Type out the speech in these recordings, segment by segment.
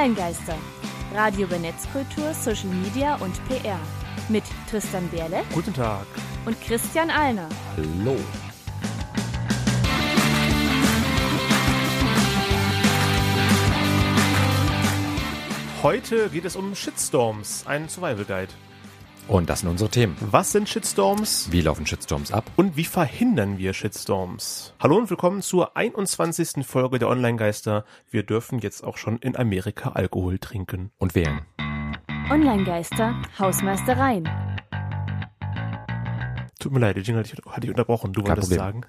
Online-Geister. Radio über Netzkultur, Social Media und PR. Mit Tristan Berle Guten Tag. und Christian Alner. Hallo. Heute geht es um Shitstorms, ein Survival Guide. Und das sind unsere Themen. Was sind Shitstorms? Wie laufen Shitstorms ab? Und wie verhindern wir Shitstorms? Hallo und willkommen zur 21. Folge der Online-Geister. Wir dürfen jetzt auch schon in Amerika Alkohol trinken. Und wählen. Online-Geister, Hausmeistereien. Tut mir leid, den Jingle hatte ich, unterbrochen. Du Kein wolltest Problem. sagen.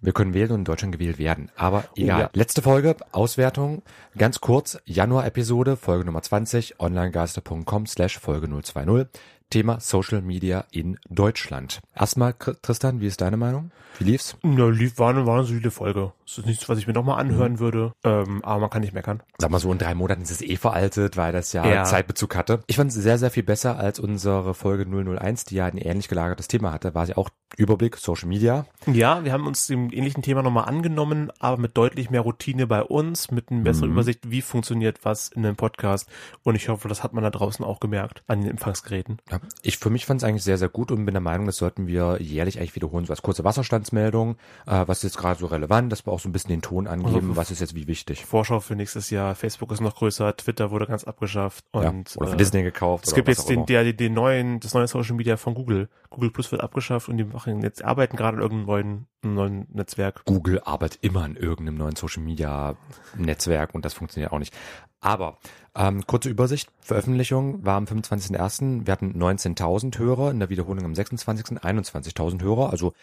Wir können wählen und in Deutschland gewählt werden. Aber egal. ja. Letzte Folge, Auswertung. Ganz kurz, Januar-Episode, Folge Nummer 20, onlinegeister.com slash Folge 020. Thema Social Media in Deutschland. Erstmal, Tristan, wie ist deine Meinung? Wie lief's? Na, lief, war, eine, solide Folge. Das ist nichts, was ich mir nochmal anhören würde. Ähm, aber man kann nicht meckern. Sag mal so, in drei Monaten ist es eh veraltet, weil das ja, Ja. Zeitbezug hatte. Ich fand es sehr, sehr viel besser als unsere Folge 001, die ja ein ähnlich gelagertes Thema hatte. War sie auch Überblick, Social Media. Ja, wir haben uns dem ähnlichen Thema nochmal angenommen, aber mit deutlich mehr Routine bei uns, mit einer besseren Mhm. Übersicht, wie funktioniert was in einem Podcast. Und ich hoffe, das hat man da draußen auch gemerkt an den Empfangsgeräten. Ja, ich für mich fand es eigentlich sehr, sehr gut und bin der Meinung, das sollten wir jährlich eigentlich wiederholen. So als kurze Wasserstandsmeldung, äh, was ist jetzt gerade so relevant, dass wir auch so ein bisschen den Ton angeben, Also, was ist jetzt wie wichtig. Vorschau für nächstes Jahr. Facebook ist noch größer, Twitter wurde ganz abgeschafft. Ja, Und, oder für äh, Disney gekauft. Es gibt jetzt auch den, der, den, neuen, das neue Social Media von Google. Google Plus wird abgeschafft und die machen jetzt arbeiten gerade an irgendeinem neuen, neuen Netzwerk. Google arbeitet immer an irgendeinem neuen Social Media Netzwerk und das funktioniert auch nicht. Aber ähm, kurze Übersicht, Veröffentlichung war am 25.01. Wir hatten 19.000 Hörer, in der Wiederholung am 26. 21.000 Hörer, also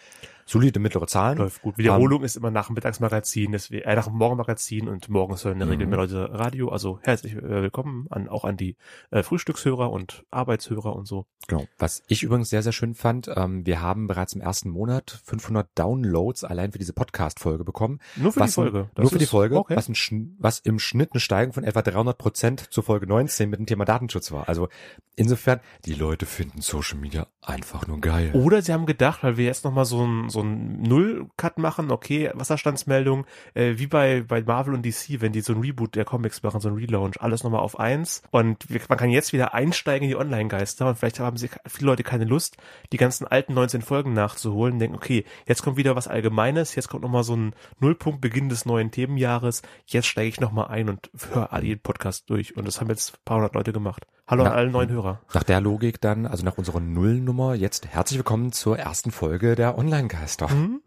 solide mittlere Zahlen. Läuft gut. Wiederholung ist immer nach dem Mittagsmagazin, deswegen, äh, nach dem Morgenmagazin und morgens hören in der Regel Mhm. mehr Leute Radio. Also herzlich äh, willkommen an, auch an die äh, Frühstückshörer und Arbeitshörer und so. Genau. Was ich übrigens sehr, sehr schön fand, ähm, wir haben bereits im ersten Monat 500 Downloads allein für diese Podcast-Folge bekommen. Nur für was die Folge. Ein, Das nur für die Folge, Okay. was, ein, was im Schnitt eine Steigerung von etwa 300 Prozent zur Folge 19 mit dem Thema Datenschutz war. Also insofern, die Leute finden Social Media einfach nur geil. Oder sie haben gedacht, weil wir jetzt nochmal so ein, so ein Null-Cut machen, okay, Wasserstandsmeldung, äh, wie bei, bei Marvel und DC, wenn die so ein Reboot der Comics machen, so ein Relaunch, alles nochmal auf eins. Und wir, man kann jetzt wieder einsteigen in die Online-Geister und vielleicht haben sie viele Leute keine Lust, die ganzen alten 19 Folgen nachzuholen, denken, okay, jetzt kommt wieder was Allgemeines, jetzt kommt nochmal so ein Nullpunkt Beginn des neuen Themenjahres, jetzt steige ich nochmal ein und höre jeden Podcast durch. Und das haben jetzt ein paar hundert Leute gemacht. Hallo Na, an alle neuen Hörer. Nach der Logik dann, also nach unserer Nullnummer, jetzt herzlich willkommen zur ersten Folge der Online-Geister. Mhm.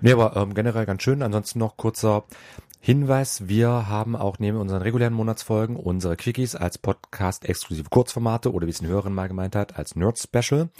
Nee, aber ähm, generell ganz schön. Ansonsten noch kurzer Hinweis. Wir haben auch neben unseren regulären Monatsfolgen unsere Quickies als Podcast-exklusive Kurzformate oder wie es eine Hörerin mal gemeint hat, als Nerd-Special.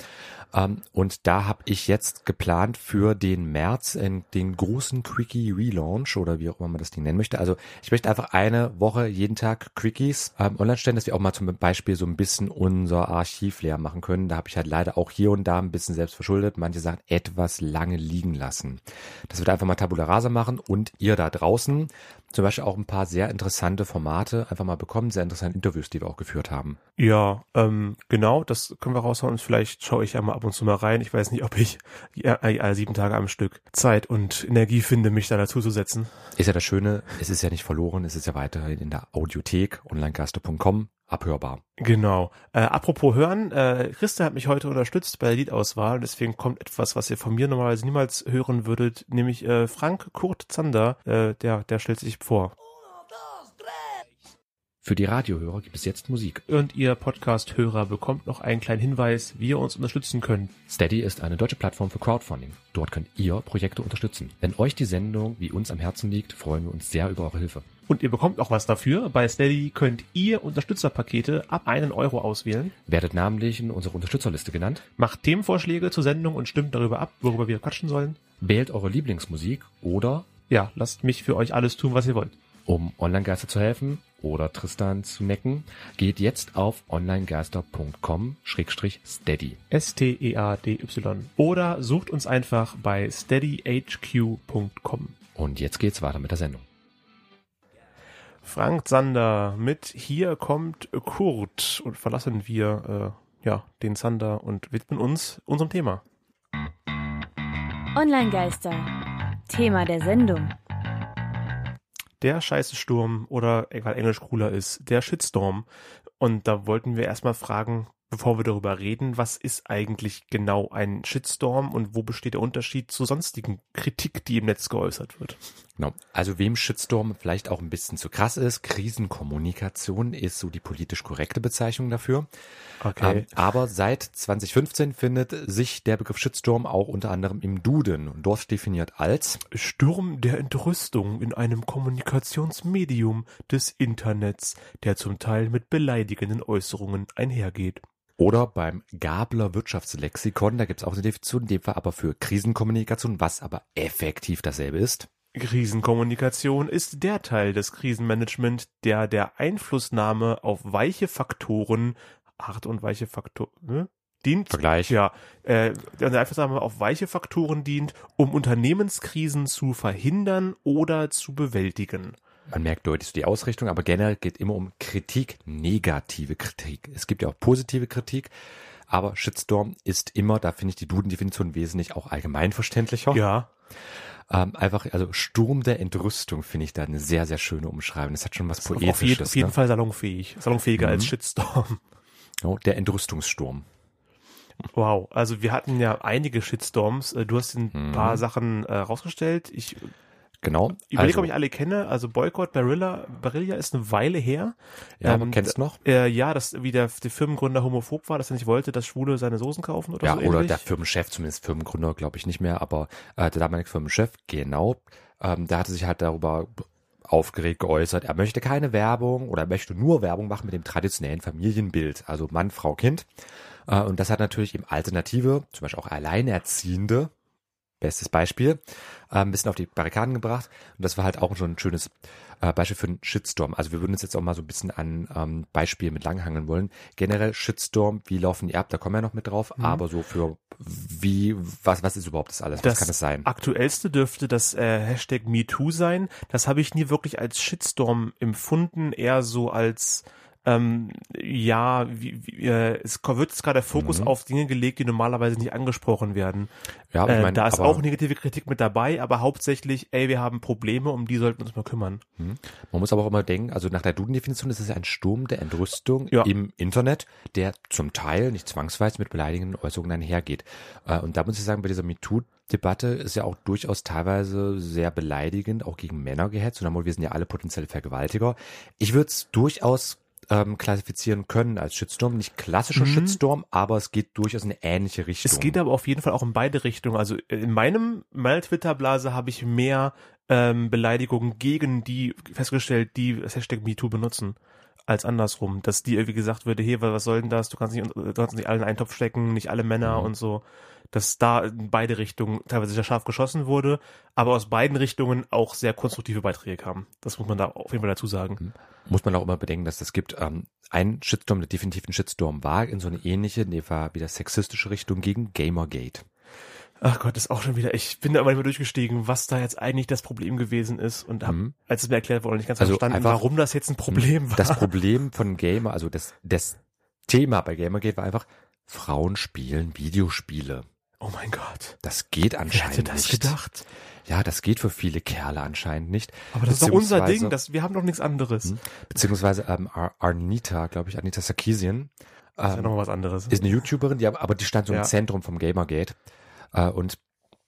Ähm, und da habe ich jetzt geplant für den März in den großen Quickie-Relaunch oder wie auch immer man das Ding nennen möchte. Also ich möchte einfach eine Woche jeden Tag Quickies ähm, online stellen, dass wir auch mal zum Beispiel so ein bisschen unser Archiv leer machen können. Da habe ich halt leider auch hier und da ein bisschen selbst verschuldet, manche Sachen etwas lange liegen lassen. Das wird einfach mal Tabula Rasa machen und ihr da draußen zum Beispiel auch ein paar sehr interessante Formate einfach mal bekommen, sehr interessante Interviews, die wir auch geführt haben. Ja, ähm, genau, das können wir raushauen. Vielleicht schaue ich ja mal ab und zu mal rein. Ich weiß nicht, ob ich äh, sieben Tage am Stück Zeit und Energie finde, mich da dazu zu setzen. Ist ja das Schöne, es ist ja nicht verloren, es ist ja weiterhin in der Audiothek, onlinegaster.com, abhörbar. Genau. Äh, apropos hören, äh, Christa hat mich heute unterstützt bei der Liedauswahl und deswegen kommt etwas, was ihr von mir normalerweise niemals hören würdet, nämlich äh, Frank Kurt Zander, äh, der, der stellt sich vor. Für die Radiohörer gibt es jetzt Musik. Und ihr Podcast-Hörer bekommt noch einen kleinen Hinweis, wie ihr uns unterstützen könnt. Steady ist eine deutsche Plattform für Crowdfunding. Dort könnt ihr Projekte unterstützen. Wenn euch die Sendung wie uns am Herzen liegt, freuen wir uns sehr über eure Hilfe. Und ihr bekommt auch was dafür. Bei Steady könnt ihr Unterstützerpakete ab einen Euro auswählen. Werdet namentlich in unserer Unterstützerliste genannt, Macht Themenvorschläge zur Sendung und stimmt darüber ab, worüber wir quatschen sollen. wählt eure Lieblingsmusik oder, Ja, lasst mich für euch alles tun, was ihr wollt. um Online-Geister zu helfen oder Tristan zu necken, geht jetzt auf onlinegeister.com-steady. S-T-E-A-D-Y. Oder sucht uns einfach bei steadyhq.com. Und jetzt geht's weiter mit der Sendung. Frank Zander mit Hier kommt Kurt und verlassen wir äh, ja den Zander und widmen uns unserem Thema. Online-Geister, Thema der Sendung. der scheiße Sturm oder, weil Englisch cooler ist, der Shitstorm. Und da wollten wir erstmal fragen, bevor wir darüber reden, was ist eigentlich genau ein Shitstorm und wo besteht der Unterschied zu sonstigen Kritik, die im Netz geäußert wird? Genau. Also wem Shitstorm vielleicht auch ein bisschen zu krass ist, Krisenkommunikation ist so die politisch korrekte Bezeichnung dafür. Okay. Ähm, aber seit 2015 findet sich der Begriff Shitstorm auch unter anderem im Duden und dort definiert als Sturm der Entrüstung in einem Kommunikationsmedium des Internets, der zum Teil mit beleidigenden Äußerungen einhergeht. Oder beim Gabler Wirtschaftslexikon, da gibt es auch eine Definition, in dem Fall aber für Krisenkommunikation, was aber effektiv dasselbe ist. Krisenkommunikation ist der Teil des Krisenmanagement, der der Einflussnahme auf weiche Faktoren, harte und weiche Faktoren, ne? dient. Vergleich. Ja, äh, der Einflussnahme auf weiche Faktoren dient, um Unternehmenskrisen zu verhindern oder zu bewältigen. Man merkt deutlich die Ausrichtung, aber generell geht immer um Kritik, negative Kritik. Es gibt ja auch positive Kritik, aber Shitstorm ist immer, da finde ich die Duden-Definition wesentlich auch allgemeinverständlicher. Ja. Ähm, einfach, also Sturm der Entrüstung finde ich da eine sehr, sehr schöne Umschreibung. Das hat schon was Poetisches. Auf, jeden, auf jeden ne? Fall salonfähig. Salonfähiger Mhm. als Shitstorm. Ja, der Entrüstungssturm. Wow, also wir hatten ja einige Shitstorms. Äh, Du hast ein Mhm. paar Sachen äh, rausgestellt. Ich Genau. überlege, also, ob ich alle kenne. Also Boycott Barilla, Barilla ist eine Weile her. ja, ähm, kennt's noch. Äh, ja, dass wie der, der Firmengründer homophob war, dass er nicht wollte, dass Schwule seine Soßen kaufen oder Ja, so oder ähnlich. der Firmenchef, zumindest Firmengründer, glaube ich nicht mehr, aber äh, der damalige Firmenchef, genau, ähm, der hatte sich halt darüber aufgeregt geäußert, er möchte keine Werbung oder er möchte nur Werbung machen mit dem traditionellen Familienbild, also Mann, Frau, Kind. Äh, und das hat natürlich eben Alternative, zum Beispiel auch Alleinerziehende, bestes Beispiel, äh, ein bisschen auf die Barrikaden gebracht. Und das war halt auch schon ein schönes äh, Beispiel für einen Shitstorm. Also wir würden uns jetzt auch mal so ein bisschen an ähm, Beispielen mit langhangeln wollen. Generell Shitstorm, wie laufen die ab? Da kommen wir noch mit drauf. Aber so für wie, was, was ist überhaupt das alles? Das was kann es sein? aktuellste dürfte das äh, Hashtag MeToo sein. Das habe ich nie wirklich als Shitstorm empfunden, eher so als ähm, ja, wie, wie, äh, es wird jetzt gerade der Fokus Mhm. auf Dinge gelegt, die normalerweise nicht angesprochen werden. Ja, aber ich Äh, meine, da ist auch negative Kritik mit dabei, aber hauptsächlich, ey, wir haben Probleme, um die sollten wir uns mal kümmern. man muss aber auch immer denken, also nach der Duden-Definition ist es ja ein Sturm der Entrüstung Ja. im Internet, der zum Teil nicht zwangsweise mit beleidigenden Äußerungen einhergeht. Äh, und da muss ich sagen, bei dieser MeToo-Debatte ist ja auch durchaus teilweise sehr beleidigend, auch gegen Männer gehetzt. Und dann, wir sind ja alle potenzielle Vergewaltiger. Ich würde es durchaus ähm, klassifizieren können als Shitstorm. Nicht klassischer Mhm. Shitstorm, aber es geht durchaus in eine ähnliche Richtung. Es geht aber auf jeden Fall auch in beide Richtungen. Also äh, in meinem, meiner Twitter-Blase habe ich mehr ähm, Beleidigungen gegen die festgestellt, die das Hashtag MeToo benutzen, als andersrum. Dass die irgendwie gesagt würde, hey, was soll denn das? Du kannst nicht, du kannst nicht alle in einen Topf stecken, nicht alle Männer Mhm. und so. Dass da in beide Richtungen teilweise sehr scharf geschossen wurde, aber aus beiden Richtungen auch sehr konstruktive Beiträge kamen. Das muss man da auf jeden Fall dazu sagen. muss man auch immer bedenken, dass es gibt ähm, einen Shitstorm, der definitiv ein Shitstorm war, in so eine ähnliche, nee, war wieder sexistische Richtung gegen Gamergate. Ach Gott, das ist auch schon wieder. Ich bin da mehr durchgestiegen, was da jetzt eigentlich das Problem gewesen ist und hab, Mhm. als es mir erklärt wurde, nicht ganz Also verstanden, einfach- warum das jetzt ein Problem war. Das Problem von Gamer, also das, das Thema bei Gamergate war einfach, Frauen spielen Videospiele. oh mein Gott. Das geht Wer anscheinend hätte das nicht. gedacht? Ja, das geht für viele Kerle anscheinend nicht. Aber das ist doch unser Ding, das, wir haben doch nichts anderes. Mhm. Beziehungsweise ähm, Ar Arnita, glaube ich, Anita Sarkeesian, Das ist ja ähm, noch was anderes. ist eine YouTuberin, die aber, die stand so Ja. im Zentrum vom Gamergate. Äh, und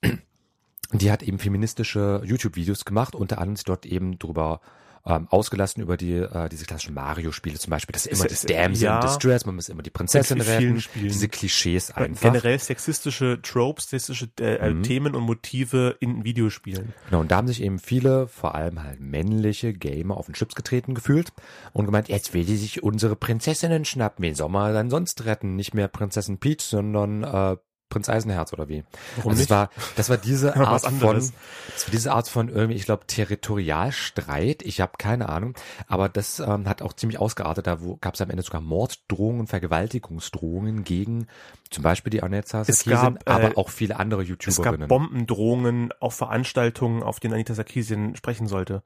die hat eben feministische YouTube-Videos gemacht, unter anderem ist dort eben drüber ähm, ausgelassen über die äh, diese klassischen Mario-Spiele zum Beispiel. Das ist immer das Damsel ja. in Distress, man muss immer die Prinzessin retten. Spielen. Diese Klischees einfach. Generell sexistische Tropes, sexistische äh, Mhm. Themen und Motive in Videospielen. Genau, und da haben sich eben viele, vor allem halt männliche Gamer auf den Chips getreten gefühlt und gemeint, jetzt will die sich unsere Prinzessinnen schnappen. Wen soll man dann sonst retten? Nicht mehr Prinzessin Peach, sondern äh, Prinz Eisenherz oder wie? Warum also nicht? es war, das war diese Art von, das war diese Art von irgendwie, ich glaube, Territorialstreit. Ich habe keine Ahnung, aber das ähm, hat auch ziemlich ausgeartet. Da gab es am Ende sogar Morddrohungen, Vergewaltigungsdrohungen gegen zum Beispiel die Anetza Es Sarkeesian, gab, äh, aber auch viele andere Es gab YouTuberinnen. Bombendrohungen auf Veranstaltungen, auf denen Anita Sarkeesian sprechen sollte.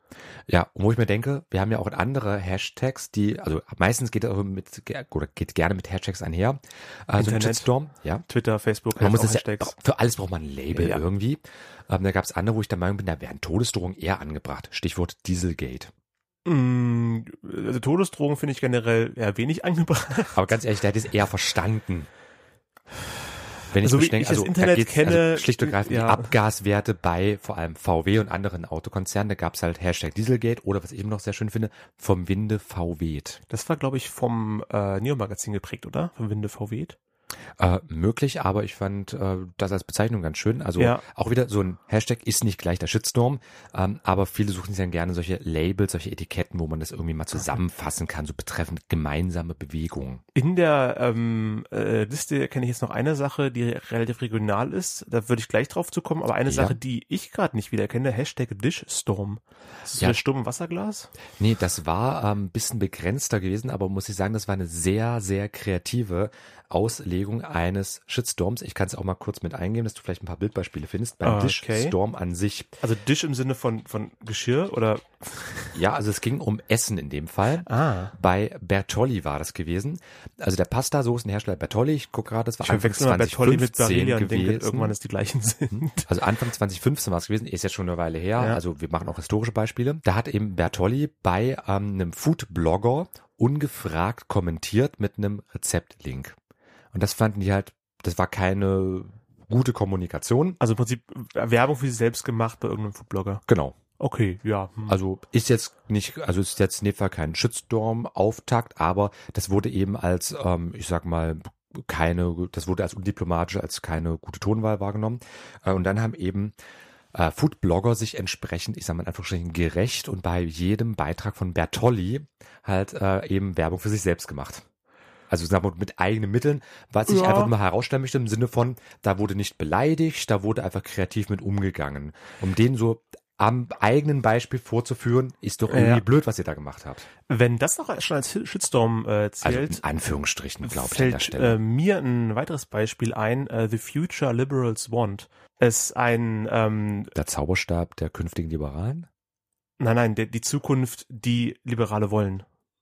Ja, und wo ich mir denke, wir haben ja auch andere Hashtags, die, also meistens geht er mit, oder geht gerne mit Hashtags einher. Also Internet. Shitstorm, ja. Twitter, Facebook, man muss auch es ja, Hashtags. für alles braucht man ein Label Ja. irgendwie. Ähm, da gab es andere, wo ich der Meinung bin, da wären Todesdrohungen eher angebracht. Stichwort Dieselgate. Mm, Also Todesdrohungen finde ich generell eher wenig angebracht. Aber ganz ehrlich, der hätte es eher verstanden. Wenn ich Also so ich das also da Internet geht's kenne, also schlicht und greifend ja. die Abgaswerte bei vor allem VW und anderen Autokonzernen, da gab es halt Hashtag Dieselgate oder was ich immer noch sehr schön finde, vom Winde VW. Das war, glaube ich, vom äh, Neo-Magazin geprägt, oder? Vom Winde VW. Äh, möglich, aber ich fand äh, das als Bezeichnung ganz schön. Also Ja. auch wieder so ein Hashtag ist nicht gleich der Shitstorm, ähm, aber viele suchen sich dann gerne solche Labels, solche Etiketten, wo man das irgendwie mal zusammenfassen kann, so betreffend gemeinsame Bewegungen. In der ähm, äh, Liste kenne ich jetzt noch eine Sache, die relativ regional ist. Da würde ich gleich drauf zu kommen. Aber eine Ja. Sache, die ich gerade nicht wiederkenne, Hashtag Dishstorm. Ist das Ja. Sturm im Wasserglas? Nee, das war ein ähm, bisschen begrenzter gewesen, aber muss ich sagen, das war eine sehr, sehr kreative Auslegung eines Shitstorms. Ich kann es auch mal kurz mit eingeben, dass du vielleicht ein paar Bildbeispiele findest. Beim Ah, okay. Dishstorm an sich. Also Dish im Sinne von, von Geschirr oder? Ja, also es ging um Essen in dem Fall. Ah. Bei Bertolli war das gewesen. Also der Pasta-Soßenhersteller Bertolli, ich gucke gerade, das war Ich Anfang verwechsel mal Bertolli mit 2015 Barilla und denke, gewesen. irgendwann ist die gleichen sind. Also Anfang 2015 war es gewesen, ist jetzt schon eine Weile her. Ja. Also wir machen auch historische Beispiele. Da hat eben Bertolli bei ähm, einem Food-Blogger ungefragt kommentiert mit einem Rezeptlink. Und das fanden die halt, das war keine gute Kommunikation. Also im Prinzip Werbung für sich selbst gemacht bei irgendeinem Foodblogger. Genau. Okay, ja. hm. Also ist jetzt nicht, also ist jetzt in dem Fall kein Shitstorm-Auftakt, aber das wurde eben als, ähm, ich sag mal, keine, das wurde als undiplomatisch, als keine gute Tonwahl wahrgenommen. Äh, und dann haben eben äh, Foodblogger sich entsprechend, ich sag mal in Anführungsstrichen, gerecht und bei jedem Beitrag von Bertolli halt äh, eben Werbung für sich selbst gemacht. Also sagen wir, mit eigenen Mitteln, was ich Ja. einfach mal herausstellen möchte im Sinne von, da wurde nicht beleidigt, da wurde einfach kreativ mit umgegangen. Um den so am eigenen Beispiel vorzuführen, ist doch irgendwie Ja. blöd, was ihr da gemacht habt. Wenn das auch schon als Shitstorm äh, Also zählt, in Anführungsstrichen, glaube ich, an der Stelle. äh, mir ein weiteres Beispiel ein, äh, The Future Liberals Want. Es ein, ähm, der Zauberstab der künftigen Liberalen? nein, nein, der, die Zukunft, die Liberale wollen.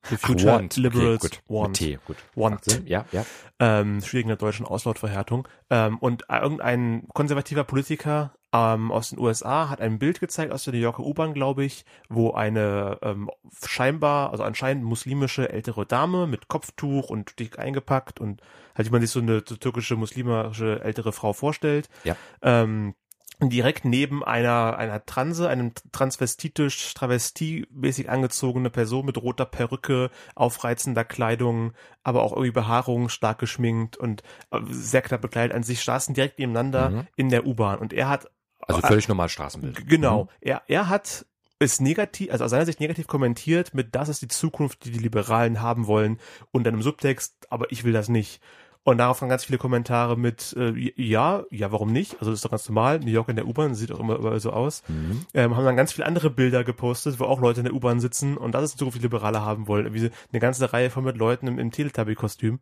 The Ach, Future want. Liberals okay, gut. Want. T, gut. Want. Ja, ja. ähm, schwierig in der deutschen Auslautverhärtung. Ähm, und irgendein konservativer Politiker ähm, aus den USA hat ein Bild gezeigt aus der New Yorker U-Bahn, glaube ich, wo eine ähm, scheinbar, also anscheinend muslimische ältere Dame mit Kopftuch und dick eingepackt und halt, wie man sich so eine so türkische muslimische ältere Frau vorstellt. Ja. Ähm, direkt neben einer einer Transe, einem transvestitisch, travestiemäßig angezogene Person mit roter Perücke, aufreizender Kleidung, aber auch irgendwie Behaarung, stark geschminkt und äh, sehr knapp bekleidet an sich, saßen direkt nebeneinander Mhm. in der U-Bahn und er hat Also völlig normal Straßenbild. G- Mhm. Genau. Er, er hat es negativ, also aus seiner Sicht negativ kommentiert mit, das ist die Zukunft, die die Liberalen haben wollen und dann im Subtext, aber ich will das nicht. Und darauf waren ganz viele Kommentare mit, äh, ja, ja, warum nicht? Also das ist doch ganz normal. New York in der U-Bahn sieht auch immer überall so aus. Mhm. Ähm, haben dann ganz viele andere Bilder gepostet, wo auch Leute in der U-Bahn sitzen und das ist die Zukunft, die Liberale haben wollen. Wie so eine ganze Reihe von mit Leuten im, im Teletubby-Kostüm.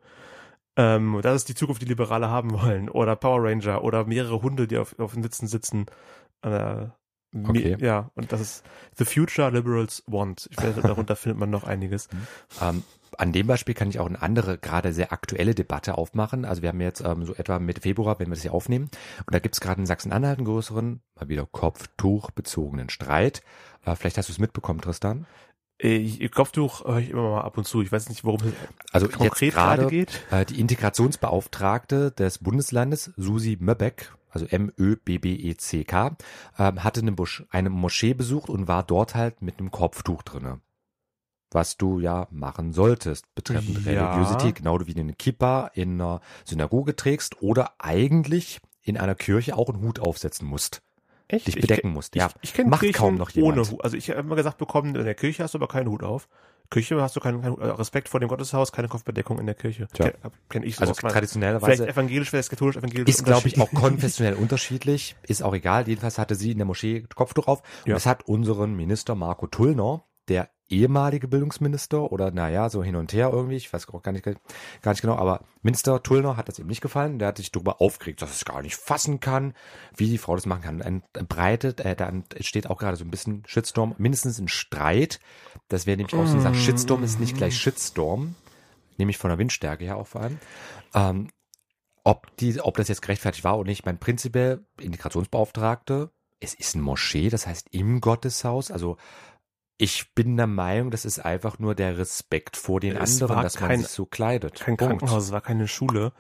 Ähm, das ist die Zukunft, die Liberale haben wollen. Oder Power Ranger oder mehrere Hunde, die auf, auf den Sitzen sitzen. Äh, Okay. Ja, und das ist The Future Liberals Want. Ich weiß, darunter findet man noch einiges. Ähm, an dem Beispiel kann ich auch eine andere, gerade sehr aktuelle Debatte aufmachen. Also wir haben jetzt ähm, so etwa Mitte Februar, wenn wir das hier aufnehmen, und da gibt es gerade in Sachsen-Anhalt einen größeren, mal wieder Kopftuch-bezogenen Streit. Äh, vielleicht hast du es mitbekommen, Tristan. Äh, Ich, Kopftuch höre ich immer mal ab und zu. Ich weiß nicht, worum es Also konkret gerade geht. äh, die Integrationsbeauftragte des Bundeslandes, Susi Möbeck, also M-Ö-B-B-E-C-K, ähm, hatte eine, Busch, eine Moschee besucht und war dort halt mit einem Kopftuch drinne. Was du ja machen solltest, betreffend Ja. Religiosität, genau wie du eine Kippa in einer Synagoge trägst oder eigentlich in einer Kirche auch einen Hut aufsetzen musst. Echt? dich Ich bedecken kenn- musst. Ja, ich, ich kenne macht Kirchen kaum noch jemand. ohne Hut. Also ich habe immer gesagt bekommen, in der Kirche hast du aber keinen Hut auf. Kirche hast du keinen, keinen äh, Respekt vor dem Gotteshaus, keine Kopfbedeckung in der Kirche. Tja. Kenn, kenn ich so Also aus meiner- traditionellerweise Vielleicht evangelisch, vielleicht katholisch, evangelisch. Ist, glaube ich, auch konfessionell unterschiedlich. Ist auch egal. Jedenfalls hatte sie in der Moschee Kopftuch auf. Und Ja. das hat unseren Minister Marco Tullner, der ehemalige Bildungsminister oder naja, so hin und her irgendwie, ich weiß auch gar nicht, gar nicht genau, aber Minister Tullner hat das ihm nicht gefallen. Der hat sich darüber aufgeregt, dass es gar nicht fassen kann, wie die Frau das machen kann. Ein breitet, äh, da entsteht auch gerade so ein bisschen Shitstorm, mindestens ein Streit. Das wäre nämlich auch so gesagt, Shitstorm ist nicht gleich Shitstorm, nämlich von der Windstärke her auch vor allem. Ähm, ob die, ob das jetzt gerechtfertigt war oder nicht, mein prinzipiell Integrationsbeauftragte, es ist ein Moschee, das heißt im Gotteshaus, also ich bin der Meinung, das ist einfach nur der Respekt vor den Es anderen, dass man kein- sich so kleidet. Kein Punkt. Krankenhaus, es war keine Schule.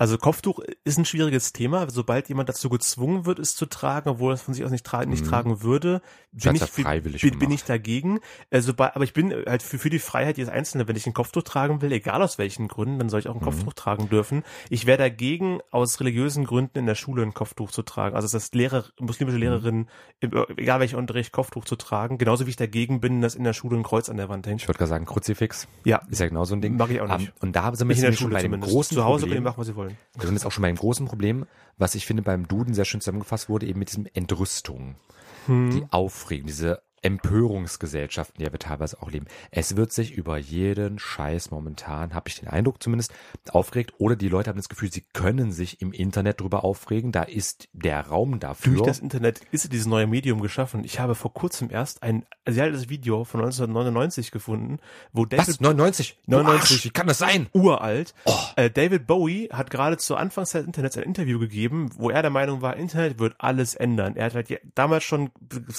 Also Kopftuch ist ein schwieriges Thema. Sobald jemand dazu gezwungen wird, es zu tragen, obwohl er es von sich aus nicht, tra nicht Mhm. tragen würde, bin ich, freiwillig bin, bin ich dagegen. Sobald, aber ich bin halt für, für die Freiheit jedes Einzelnen. Wenn ich ein Kopftuch tragen will, egal aus welchen Gründen, dann soll ich auch ein Mhm. Kopftuch tragen dürfen. Ich wäre dagegen, aus religiösen Gründen in der Schule ein Kopftuch zu tragen. Also dass Lehrer, muslimische Mhm. Lehrerinnen, egal welcher Unterricht, Kopftuch zu tragen. Genauso wie ich dagegen bin, dass in der Schule ein Kreuz an der Wand hängt. Ich würde gerade sagen, Kruzifix Ja, ist ja genau so ein Ding. Mag ich auch nicht. Ähm, und da sind wir nicht in der jetzt schon Schule bei dem zumindest. großen Zu Hause können Problem. machen, was sie wollen. Wir sind jetzt auch schon bei dem großen Problem, was ich finde beim Duden sehr schön zusammengefasst wurde, eben mit diesem Entrüstung, Hm. die Aufregung, diese Empörungsgesellschaft, in der wir teilweise auch leben. Es wird sich über jeden Scheiß momentan, habe ich den Eindruck zumindest, aufgeregt. Oder die Leute haben das Gefühl, sie können sich im Internet drüber aufregen. Da ist der Raum dafür. Durch das Internet ist dieses neue Medium geschaffen. Ich habe vor kurzem erst ein sehr altes Video von 1999 gefunden, wo David Was? 99? Du 99. Arsch, wie kann das sein? uralt. Äh, David Bowie hat gerade zur Anfangszeit des Internets ein Interview gegeben, wo er der Meinung war, Internet wird alles ändern. Er hat halt damals schon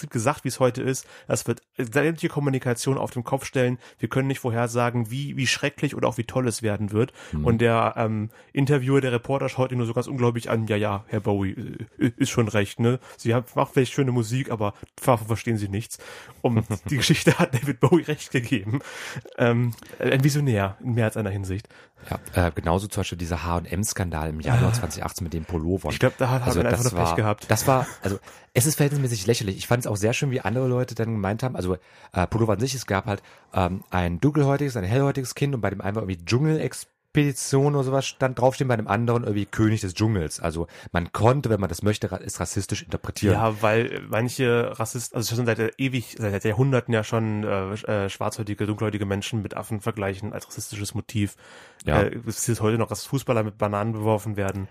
gesagt, wie es heute ist. Das wird sämtliche Kommunikation auf den Kopf stellen. Wir können nicht vorhersagen, wie, wie schrecklich oder auch wie toll es werden wird. Und der ähm, Interviewer, der Reporter schaut ihn nur so ganz unglaublich an, ja, ja, Herr Bowie, äh, ist schon recht, ne? Sie haben, macht vielleicht schöne Musik, aber davon verstehen Sie nichts. Und die Geschichte hat David Bowie recht gegeben. Ähm, ein Visionär in mehr als einer Hinsicht. Ja, äh, genauso zum Beispiel dieser H&M-Skandal im Januar 2018 mit den Pullovern. Ich glaube, da hat also er einfach das Pech war, gehabt. Das war, also es ist verhältnismäßig lächerlich. Ich fand es auch sehr schön, wie andere Leute dann gemeint haben. Also äh, Pullover an sich, es gab halt ähm, ein dunkelhäutiges, ein hellhäutiges Kind und bei dem einen war irgendwie Dschungelexpedition oder sowas stand draufstehen, bei dem anderen irgendwie König des Dschungels. Also man konnte, wenn man das möchte, es rassistisch interpretieren. Ja, weil manche Rassisten, also schon seit ewig, seit Jahrhunderten ja schon äh, äh, schwarzhäutige, dunkelhäutige Menschen mit Affen vergleichen als rassistisches Motiv. Ja. Äh, es ist heute noch, dass Fußballer mit Bananen beworfen werden.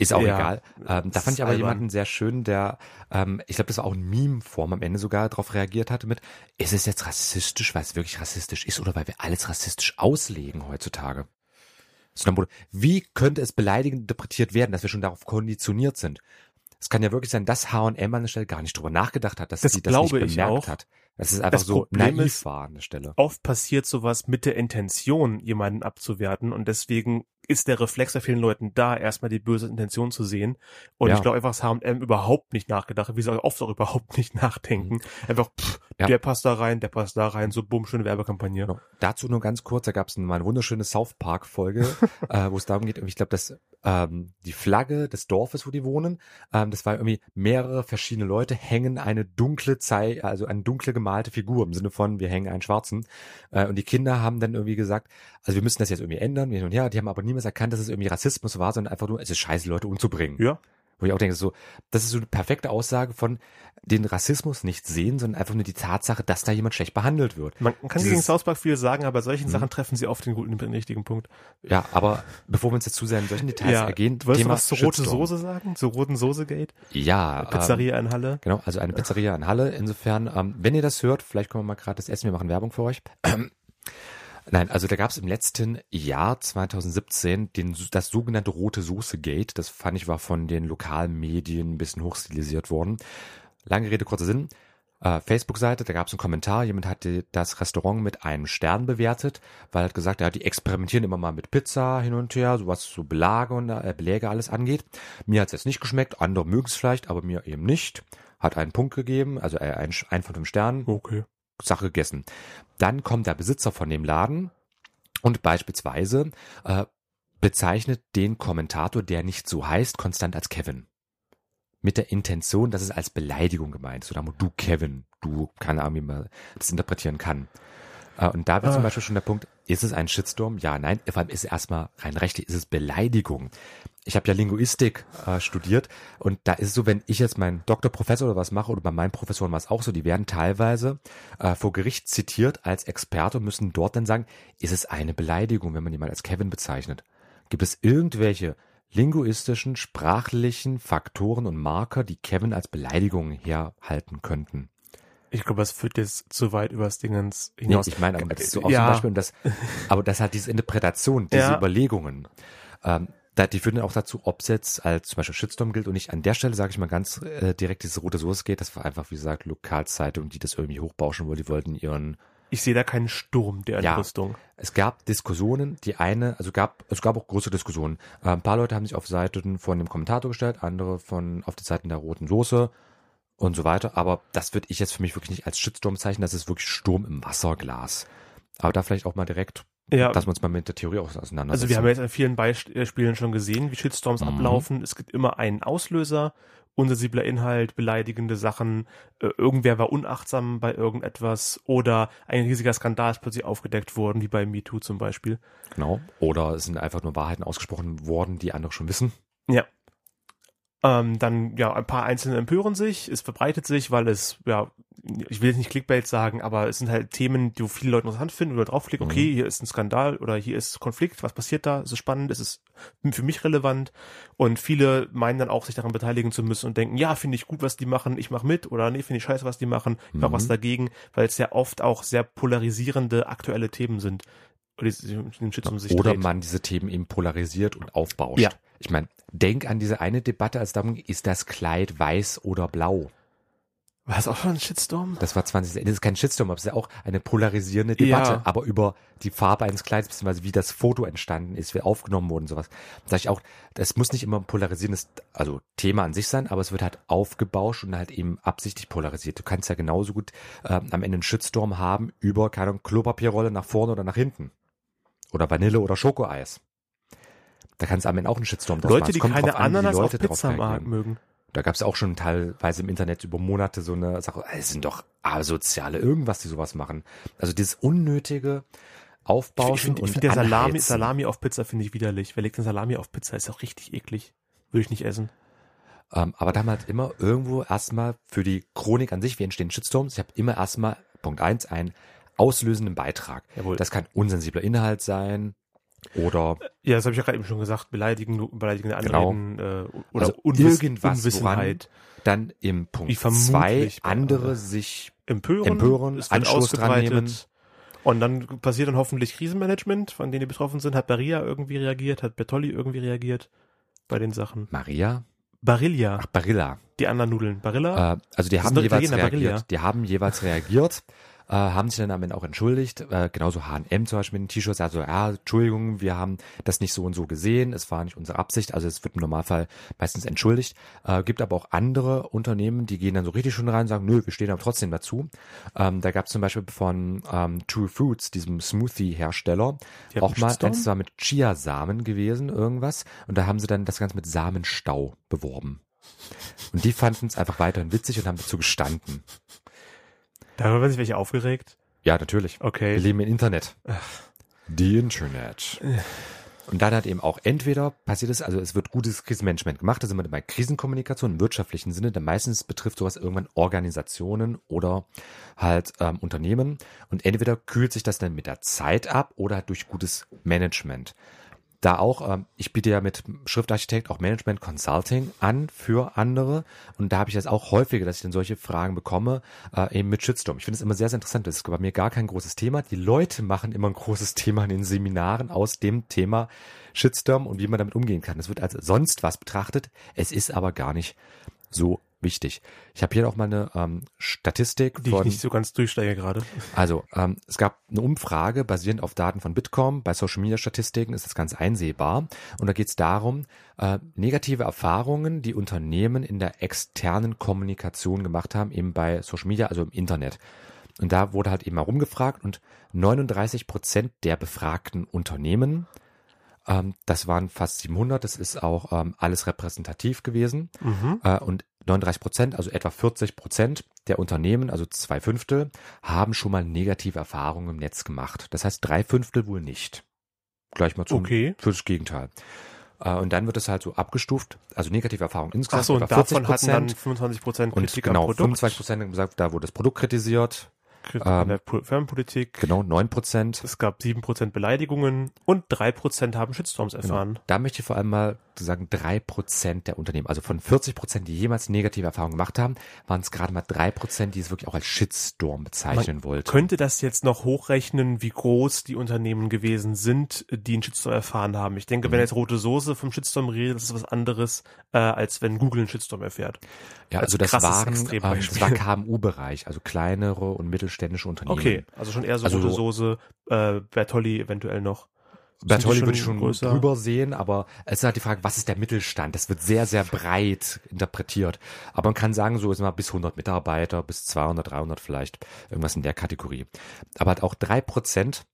Ist auch Ja, egal. Ähm, da das fand ist ich aber albern. jemanden sehr schön, der, ähm, ich glaube, das war auch ein Meme-Form am Ende sogar darauf reagiert hatte mit, ist es jetzt rassistisch, weil es wirklich rassistisch ist oder weil wir alles rassistisch auslegen heutzutage? Wie könnte es beleidigend interpretiert werden, dass wir schon darauf konditioniert sind? Es kann ja wirklich sein, dass H&M an der Stelle gar nicht drüber nachgedacht hat, dass Das sie das nicht bemerkt hat. Dass es einfach Das so Problem naiv ist- war an der Stelle. Oft passiert sowas mit der Intention, jemanden abzuwerten und deswegen ist der Reflex bei vielen Leuten da, erstmal die böse Intention zu sehen. Und Ja. ich glaube einfach, dass H&M überhaupt nicht nachgedacht hat, wie sie oft auch überhaupt nicht nachdenken. Einfach, pff, Ja. der passt da rein, der passt da rein, so bumm, schöne Werbekampagne. Genau. Dazu nur ganz kurz, da gab es mal eine wunderschöne South Park Folge, äh, wo es darum geht, ich glaube, dass ähm, die Flagge des Dorfes, wo die wohnen, ähm, das war irgendwie mehrere verschiedene Leute hängen eine dunkle Zei also eine dunkle gemalte Figur im Sinne von wir hängen einen schwarzen. Äh, und die Kinder haben dann irgendwie gesagt, also wir müssen das jetzt irgendwie ändern, und her, die haben aber niemals erkannt, dass es irgendwie Rassismus war, sondern einfach nur es ist scheiße Leute umzubringen. Ja, Wo ich auch denke, so, das ist so eine perfekte Aussage von den Rassismus nicht sehen, sondern einfach nur die Tatsache, dass da jemand schlecht behandelt wird. man kann Dieses- gegen South Park viel sagen, aber bei solchen Mhm. Sachen treffen sie oft den guten, den richtigen Punkt. Ja, aber bevor wir uns jetzt zu sehr in solchen Details ergehen, du wolltest Thema du was zur rote Shitstorm. Soße sagen? Zur roten Soße-Gate? Ja, Pizzeria in Halle? Ähm, genau, also eine Pizzeria in Halle. Insofern, ähm, wenn ihr das hört, vielleicht können wir mal gerade das essen, wir machen Werbung für euch. Nein, also da gab es im letzten Jahr 2017 den, das sogenannte Rote Soße Gate. Das fand ich war von den lokalen Medien ein bisschen hochstilisiert worden. Lange Rede, kurzer Sinn. Äh, Facebook-Seite, da gab es einen Kommentar, jemand hatte das Restaurant mit einem Stern bewertet, weil er hat gesagt, ja, die experimentieren immer mal mit Pizza hin und her, so was so Belage und äh, Beläge alles angeht. Mir hat es jetzt nicht geschmeckt, andere mögen es vielleicht, aber mir eben nicht. Hat einen Punkt gegeben, also äh, ein, ein von fünf Sternen. Okay. Sache gegessen. Dann kommt der Besitzer von dem Laden und beispielsweise äh, bezeichnet den Kommentator, der nicht so heißt, konstant als Kevin. Mit der Intention, dass es als Beleidigung gemeint ist. Oder du Kevin, du, keine Ahnung, wie man das interpretieren kann. Äh, und da wäre zum Ah. Beispiel schon der Punkt, ist es ein Shitstorm? Ja, nein. Vor allem ist es erstmal rein rechtlich, ist es Beleidigung. Ich habe ja Linguistik äh, studiert und da ist es so, wenn ich jetzt meinen Doktorprofessor oder was mache oder bei meinen Professoren war es auch so, die werden teilweise äh, vor Gericht zitiert als Experte und müssen dort dann sagen, ist es eine Beleidigung, wenn man jemanden als Kevin bezeichnet? Gibt es irgendwelche linguistischen, sprachlichen Faktoren und Marker, die Kevin als Beleidigung herhalten könnten? Ich glaube, das führt jetzt zu weit übers Dingens Nee, hinaus. ich meine, aber das ist so auch ja, zum Beispiel, und das, aber das hat diese Interpretation, diese Ja. Überlegungen. Ähm, die führen dann auch dazu, ob es jetzt als zum Beispiel Shitstorm gilt und nicht. An der Stelle sage ich mal ganz äh, direkt, diese rote Source geht, das war einfach, wie gesagt, Lokalzeitung, die das irgendwie hochbauschen wollen. Die wollten ihren Ich sehe da keinen Sturm der Ja. Entrüstung. Es gab Diskussionen, die eine, also gab, es gab auch große Diskussionen. Äh, ein paar Leute haben sich auf Seiten von dem Kommentator gestellt, andere von auf die Seiten der roten Soße und so weiter. Aber das würde ich jetzt für mich wirklich nicht als Shitstorm zeichnen, das ist wirklich Sturm im Wasserglas. Aber da vielleicht auch mal direkt, Ja, dass wir uns mal mit der Theorie auseinandersetzen. Also wir haben jetzt an vielen Beispielen schon gesehen, wie Shitstorms Mhm. ablaufen. Es gibt immer einen Auslöser, unsensibler Inhalt, beleidigende Sachen, äh, irgendwer war unachtsam bei irgendetwas oder ein riesiger Skandal ist plötzlich aufgedeckt worden, wie bei MeToo zum Beispiel. Genau. Oder es sind einfach nur Wahrheiten ausgesprochen worden, die andere schon wissen. Ja. Ähm, dann, ja, ein paar Einzelne empören sich, es verbreitet sich, weil es, ja, ich will jetzt nicht Clickbait sagen, aber es sind halt Themen, die viele Leute interessant finden oder draufklicken, Mhm. okay, hier ist ein Skandal oder hier ist Konflikt, was passiert da, ist es spannend, ist es für mich relevant und viele meinen dann auch, sich daran beteiligen zu müssen und denken, ja, finde ich gut, was die machen, ich mache mit oder nee, finde ich scheiße, was die machen, ich Mhm. was dagegen, weil es ja oft auch sehr polarisierende aktuelle Themen sind. Oder dreht. man diese Themen eben polarisiert und aufbauscht. Ja. Ich meine, denk an diese eine Debatte, als darum ist das Kleid weiß oder blau? War das auch schon ein Shitstorm? Das war 20, das ist kein Shitstorm, aber es ist ja auch eine polarisierende Debatte, Ja. aber über die Farbe eines Kleids, beziehungsweise wie das Foto entstanden ist, wie aufgenommen wurde und sowas. Da sag ich auch, das muss nicht immer ein polarisierendes, also Thema an sich sein, aber es wird halt aufgebauscht und halt eben absichtlich polarisiert. Du kannst ja genauso gut ähm, am Ende einen Shitstorm haben über, keine Ahnung, Klopapierrolle nach vorne oder nach hinten. Oder Vanille oder Schokoeis. Da kannst du am Ende auch einen Shitstorm draus Leute, machen. Es die kommt keine an, die Ananas auf Leute drauf Pizza mögen. Da gab es auch schon teilweise im Internet über Monate so eine Sache, es sind doch asoziale irgendwas, die sowas machen. Also dieses unnötige Ich, Aufbauschen ich finde und ich find der Salami. Salami auf Pizza finde ich widerlich. Wer legt denn Salami auf Pizza? Ist auch richtig eklig. Würde ich nicht essen. Ähm, aber da haben halt immer irgendwo erstmal für die Chronik an sich, wie entstehen Shitstorms, ich habe immer erstmal, Punkt eins, einen auslösenden Beitrag. Jawohl. Das kann unsensibler Inhalt sein oder Ja, das habe ich ja gerade eben schon gesagt. Beleidigen, beleidigende Genau. Anreden äh, oder Also Unwiss irgendwas, Unwissenheit. dann im Punkt zwei andere sich Empören, Empören, wird Anschluss dran nehmen. Und dann passiert dann hoffentlich Krisenmanagement, von denen die betroffen sind. Hat Barilla irgendwie reagiert? Hat Bertolli irgendwie reagiert? Bei den Sachen. Maria, Barilla, ach Barilla, die anderen Nudeln. Barilla? Äh, also die Das haben jeweils reagiert. Barilla. Die haben jeweils reagiert, äh, haben sich dann am Ende auch entschuldigt. Äh, genauso H&M zum Beispiel in den T-Shirts. Also ja, Entschuldigung, wir haben das nicht so und so gesehen. Es war nicht unsere Absicht. Also es wird im Normalfall meistens entschuldigt. Äh, gibt aber auch andere Unternehmen, die gehen dann so richtig schon rein und sagen, nö, wir stehen aber trotzdem dazu. Ähm, da gab es zum Beispiel von ähm, True Foods, diesem Smoothie-Hersteller, auch mal, es war mit Chiasamen gewesen, irgendwas. Und da haben sie dann das Ganze mit Samenstau beworben. Und die fanden es einfach weiterhin witzig und haben dazu gestanden. Darüber sich welche aufgeregt. Ja, natürlich. Wir Okay. leben im Internet. Die Internet. Und dann hat eben auch entweder passiert es, also es wird gutes Krisenmanagement gemacht, da sind wir bei Krisenkommunikation im wirtschaftlichen Sinne, denn meistens betrifft sowas irgendwann Organisationen oder halt ähm, Unternehmen. Und entweder kühlt sich das dann mit der Zeit ab oder halt durch gutes Management. Da auch, ähm, ich biete ja mit Schriftarchitekt auch Management Consulting an für andere und da habe ich das auch häufiger, dass ich dann solche Fragen bekomme, äh, eben mit Shitstorm. Ich finde es immer sehr, sehr interessant. Das ist bei mir gar kein großes Thema. Die Leute machen immer ein großes Thema in den Seminaren aus dem Thema Shitstorm und wie man damit umgehen kann. Es wird als sonst was betrachtet. Es ist aber gar nicht so wichtig. Ich habe hier auch mal eine ähm, Statistik Die ich von nicht so ganz durchsteige gerade. also, ähm, es gab eine Umfrage basierend auf Daten von Bitkom. Bei Social Media Statistiken ist das ganz einsehbar. Und da geht es darum, äh, negative Erfahrungen, die Unternehmen in der externen Kommunikation gemacht haben, eben bei Social Media, also im Internet. Und da wurde halt eben mal rumgefragt und 39 Prozent der befragten Unternehmen, ähm, das waren fast 700, das ist auch ähm, alles repräsentativ gewesen, Mhm. äh, und 39 Prozent, also etwa 40 Prozent der Unternehmen, also zwei Fünftel, haben schon mal negative Erfahrungen im Netz gemacht. Das heißt, drei Fünftel wohl nicht. Gleich mal zum Okay. für das Gegenteil. Äh, und dann wird es halt so abgestuft, also negative Erfahrungen insgesamt. Achso, und etwa 40 davon hatten dann Prozent. 25 Prozent und Kritik genau, am Produkt. 25 Prozent haben gesagt, da wurde das Produkt kritisiert. Kritik an ähm, der Po- Firmenpolitik. Genau, 9 Prozent. Es gab 7% Beleidigungen und 3% haben Shitstorms Genau. erfahren. Da möchte ich vor allem mal sozusagen drei Prozent der Unternehmen. Also von 40 Prozent, die jemals negative Erfahrungen gemacht haben, waren es gerade mal drei Prozent, die es wirklich auch als Shitstorm bezeichnen Man wollten. Könnte das jetzt noch hochrechnen, wie groß die Unternehmen gewesen sind, die einen Shitstorm erfahren haben? Ich denke, wenn Mhm. jetzt Rote Soße vom Shitstorm redet, das ist was anderes, äh, als wenn Google einen Shitstorm erfährt. Ja, also Als das waren, ähm, das war KMU-Bereich, also kleinere und mittelständische Unternehmen. Okay, also schon eher so Also Rote so- Soße, äh, Bertolli eventuell noch. Bertolli würde ich schon größer? drüber sehen, aber es ist halt die Frage, was ist der Mittelstand? Das wird sehr, sehr breit interpretiert. Aber man kann sagen, so ist mal bis 100 Mitarbeiter, bis 200, 300 vielleicht, irgendwas in der Kategorie. Aber halt auch drei Prozent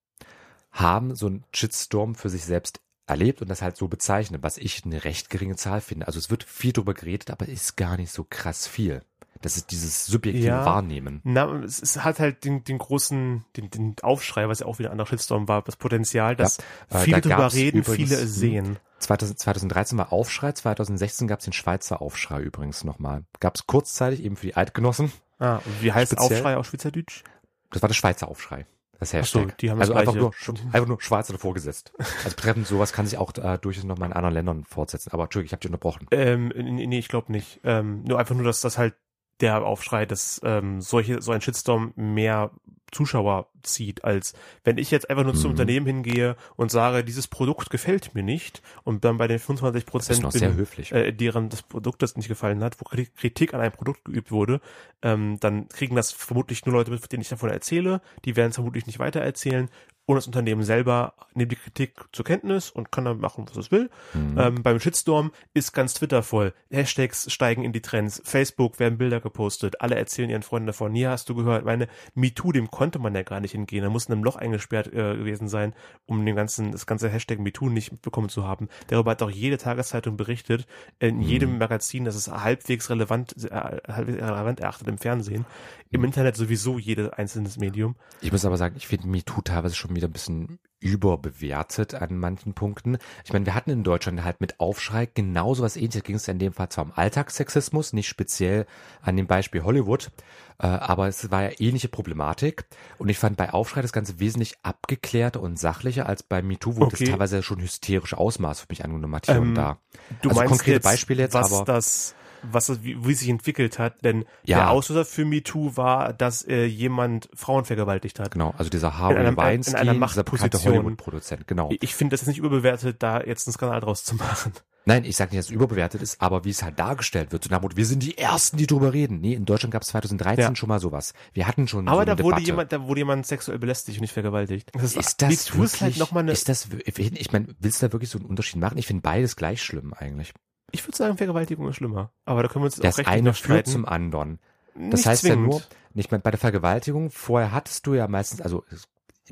haben so einen Shitstorm für sich selbst erlebt und das halt so bezeichnet, was ich eine recht geringe Zahl finde. Also es wird viel drüber geredet, aber ist gar nicht so krass viel. Das ist dieses subjektive Ja. Wahrnehmen. Na, es, es hat halt den, den großen, den, den Aufschrei, was ja auch wieder ein anderer Shitstorm war, das Potenzial, dass Ja, äh, viele da drüber reden, übrigens- viele es sehen. 2000, 2013 war Aufschrei, 2016 gab es den Schweizer Aufschrei übrigens nochmal. Gab es kurzzeitig eben für die Eidgenossen. Ah, und wie heißt Speziell- Aufschrei auf Schweizerdeutsch? Das war der Schweizer Aufschrei. Das Ach so, Hashtag. die haben das also einfach nur, einfach nur Schweizer davor gesetzt. Also betreffend sowas kann sich auch äh, durchaus noch mal in anderen Ländern fortsetzen. Aber Entschuldigung, ich habe dich unterbrochen. Ähm, nee, nee, ich glaube nicht. Ähm, nur einfach nur, dass das halt der Aufschrei, dass ähm, solche, so ein Shitstorm mehr Zuschauer zieht, als wenn ich jetzt einfach nur zum Mhm. Unternehmen hingehe und sage, dieses Produkt gefällt mir nicht und dann bei den 25 Das ist Prozent äh, deren das Produkt das nicht gefallen hat, wo Kritik- Kritik an einem Produkt geübt wurde, ähm, dann kriegen das vermutlich nur Leute mit, denen ich davon erzähle. Die werden es vermutlich nicht weitererzählen. Und das Unternehmen selber nimmt die Kritik zur Kenntnis und kann dann machen, was es will. Mhm. Ähm, beim Shitstorm ist ganz Twitter voll. Hashtags steigen in die Trends. Facebook werden Bilder gepostet. Alle erzählen ihren Freunden davon. Hier hast du gehört, meine MeToo, dem konnte man ja gar nicht hingehen. Da muss in einem Loch eingesperrt äh, gewesen sein, um den ganzen, das ganze Hashtag MeToo nicht mitbekommen zu haben. Darüber hat auch jede Tageszeitung berichtet. In jedem Magazin, das ist halbwegs relevant, äh, halbwegs relevant erachtet im Fernsehen. Im Internet sowieso jedes einzelnes Medium. Ich muss aber sagen, ich finde MeToo teilweise schon wieder ein bisschen überbewertet an manchen Punkten. Ich meine, wir hatten in Deutschland halt mit Aufschrei genauso was ähnliches. Ging es in dem Fall zwar um Alltagssexismus, nicht speziell an dem Beispiel Hollywood, äh, aber es war ja ähnliche Problematik. Und ich fand bei Aufschrei das Ganze wesentlich abgeklärter und sachlicher als bei MeToo, wo Okay. das teilweise schon hysterische Ausmaß für mich angenommen hat hier Ähm, und da. Du Also meinst konkrete jetzt, Beispiele jetzt, was aber- das, was wie, wie sich entwickelt hat, denn Ja. der Auslöser für MeToo war, dass äh, jemand Frauen vergewaltigt hat. Genau, also dieser Harvey einer- in Weinstein, einer dieser Machtposition. Hollywood-Produzent, genau. Ich- finde das ist nicht überbewertet, da jetzt einen Skandal draus zu machen. Nein, ich sage nicht, dass es überbewertet ist, aber wie es halt dargestellt wird, so nach Motto, wir sind die Ersten, die drüber reden. Nee, in Deutschland gab es 2013 Ja. schon mal sowas. Wir hatten schon Aber so da eine wurde Debatte. jemand, da wurde jemand sexuell belästigt und nicht vergewaltigt. Das ist das MeToo ist halt wirklich, noch mal eine, ist das, ich meine, willst du da wirklich so einen Unterschied machen? Ich finde beides gleich schlimm eigentlich. Ich würde sagen, Vergewaltigung ist schlimmer. Aber da können wir uns auch Das recht eine führt zum anderen. Das Nicht heißt zwingend. ja nur, nicht bei der Vergewaltigung, vorher hattest du ja meistens, also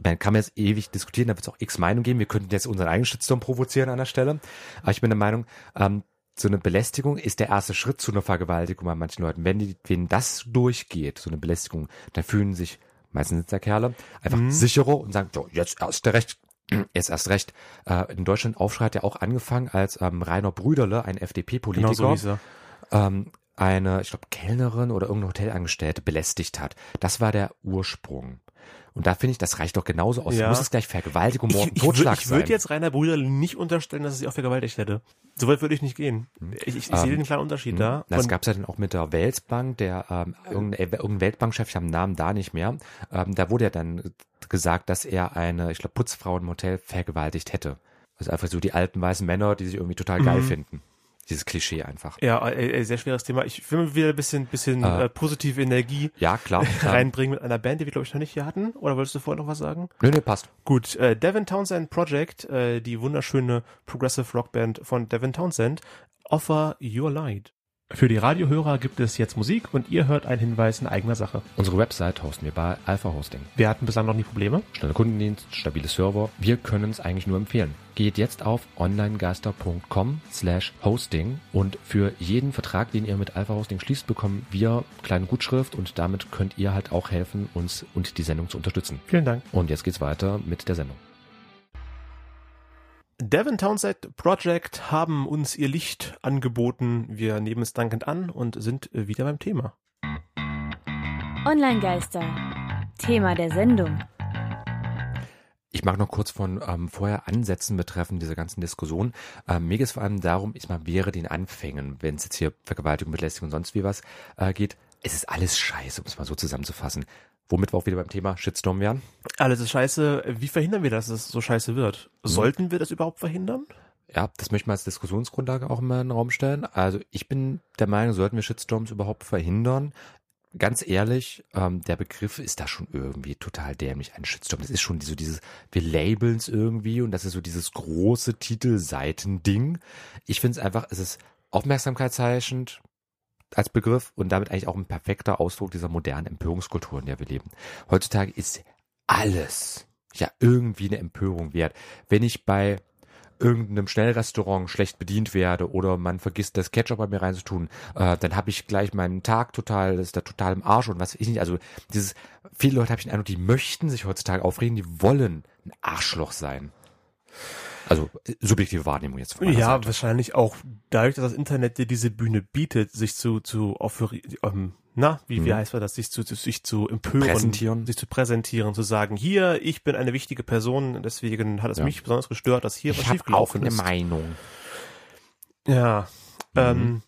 meine, kann man jetzt ewig diskutieren, da wird es auch x Meinungen geben, wir könnten jetzt unseren eigenen Shitstorm provozieren an der Stelle. Aber ich bin der Meinung, ähm, so eine Belästigung ist der erste Schritt zu einer Vergewaltigung bei manchen Leuten. Wenn die, wenn das durchgeht, so eine Belästigung, dann fühlen sich, meistens sind es ja Kerle, einfach Mhm. sicherer und sagen, so, jetzt erst recht, jetzt erst recht. Äh, in Deutschland Aufschrei hat ja auch angefangen, als ähm, Rainer Brüderle, ein FDP-Politiker, Genau so hieß er. ähm, eine, ich glaube, Kellnerin oder irgendeine Hotelangestellte belästigt hat. Das war der Ursprung. Und da finde ich, das reicht doch genauso aus. Ja. Muss es gleich Vergewaltigung, Ich, Mord und ich, würd- Totschlag ich sein? würde jetzt Rainer Brüder nicht unterstellen, dass er sie auch vergewaltigt hätte. Soweit würde ich nicht gehen. Ich, ich, ich sehe Ähm, den kleinen Unterschied Hm. da. Das gab es ja dann auch mit der Weltbank, der ähm, irgendein, irgendein Weltbankchef, ich habe den Namen da nicht mehr, ähm, da wurde ja dann gesagt, dass er eine, ich glaube, Putzfrau im Hotel vergewaltigt hätte. Also einfach so die alten weißen Männer, die sich irgendwie total geil Mhm. finden. Dieses Klischee einfach. Ja, äh, äh, sehr schweres Thema. Ich will mal wieder ein bisschen, bisschen Äh. äh, positive Energie Ja, klar. ähm, reinbringen mit einer Band, die wir, glaube ich, noch nicht hier hatten. Oder wolltest du vorher noch was sagen? nö, nö, passt. Gut, äh, Devin Townsend Project, äh, die wunderschöne Progressive Rockband von Devin Townsend, Offer Your Light. Für die Radiohörer gibt es jetzt Musik und ihr hört einen Hinweis in eigener Sache. Unsere Website hosten wir bei Alpha Hosting. Wir hatten bislang noch nie Probleme. Schneller Kundendienst, stabile Server. Wir können es eigentlich nur empfehlen. Geht jetzt auf onlinegeister.com slash hosting und für jeden Vertrag, den ihr mit Alpha Hosting schließt, bekommen wir kleine Gutschrift und damit könnt ihr halt auch helfen, uns und die Sendung zu unterstützen. Vielen Dank. Und jetzt geht's weiter mit der Sendung. Devin Townsend Project haben uns ihr Licht angeboten. Wir nehmen es dankend an und sind wieder beim Thema. Online-Geister. Thema der Sendung. Ich mag noch kurz von ähm, vorher ansetzen betreffend dieser ganzen Diskussion. Ähm, mir geht es vor allem darum, ich mal wäre den Anfängen, wenn es jetzt hier Vergewaltigung, Belästigung und sonst wie was äh, geht, es ist alles scheiße, um es mal so zusammenzufassen. Womit wir auch wieder beim Thema Shitstorm wären. Alles ist scheiße. Wie verhindern wir, dass es so scheiße wird? Sollten wir das überhaupt verhindern? Ja, das möchte man als Diskussionsgrundlage auch immer in den Raum stellen. Also ich bin der Meinung, sollten wir Shitstorms überhaupt verhindern? Ganz ehrlich, ähm, der Begriff ist da schon irgendwie total dämlich. Ein Shitstorm, das ist schon so dieses, wir labeln es irgendwie und das ist so dieses große Titelseitending. Ich finde es einfach, es ist aufmerksamkeitsheischend als Begriff und damit eigentlich auch ein perfekter Ausdruck dieser modernen Empörungskultur, in der wir leben. Heutzutage ist alles ja irgendwie eine Empörung wert. Wenn ich bei irgendeinem Schnellrestaurant schlecht bedient werde oder man vergisst das Ketchup bei mir reinzutun, äh, dann habe ich gleich meinen Tag total, das ist da total im Arsch und was weiß ich nicht. Also dieses, viele Leute habe ich den Eindruck, die möchten sich heutzutage aufregen, die wollen ein Arschloch sein. Also äh, subjektive Wahrnehmung jetzt von Ja, Seite. wahrscheinlich auch dadurch, dass das Internet dir diese Bühne bietet, sich zu, zu ähm, na, wie, hm. wie heißt das, sich zu, sich zu empören, sich zu präsentieren, zu sagen, hier, ich bin eine wichtige Person, deswegen hat es ja. mich besonders gestört, dass hier ich was schiefgelaufen ist. Ich habe eine Meinung. Ja, mhm.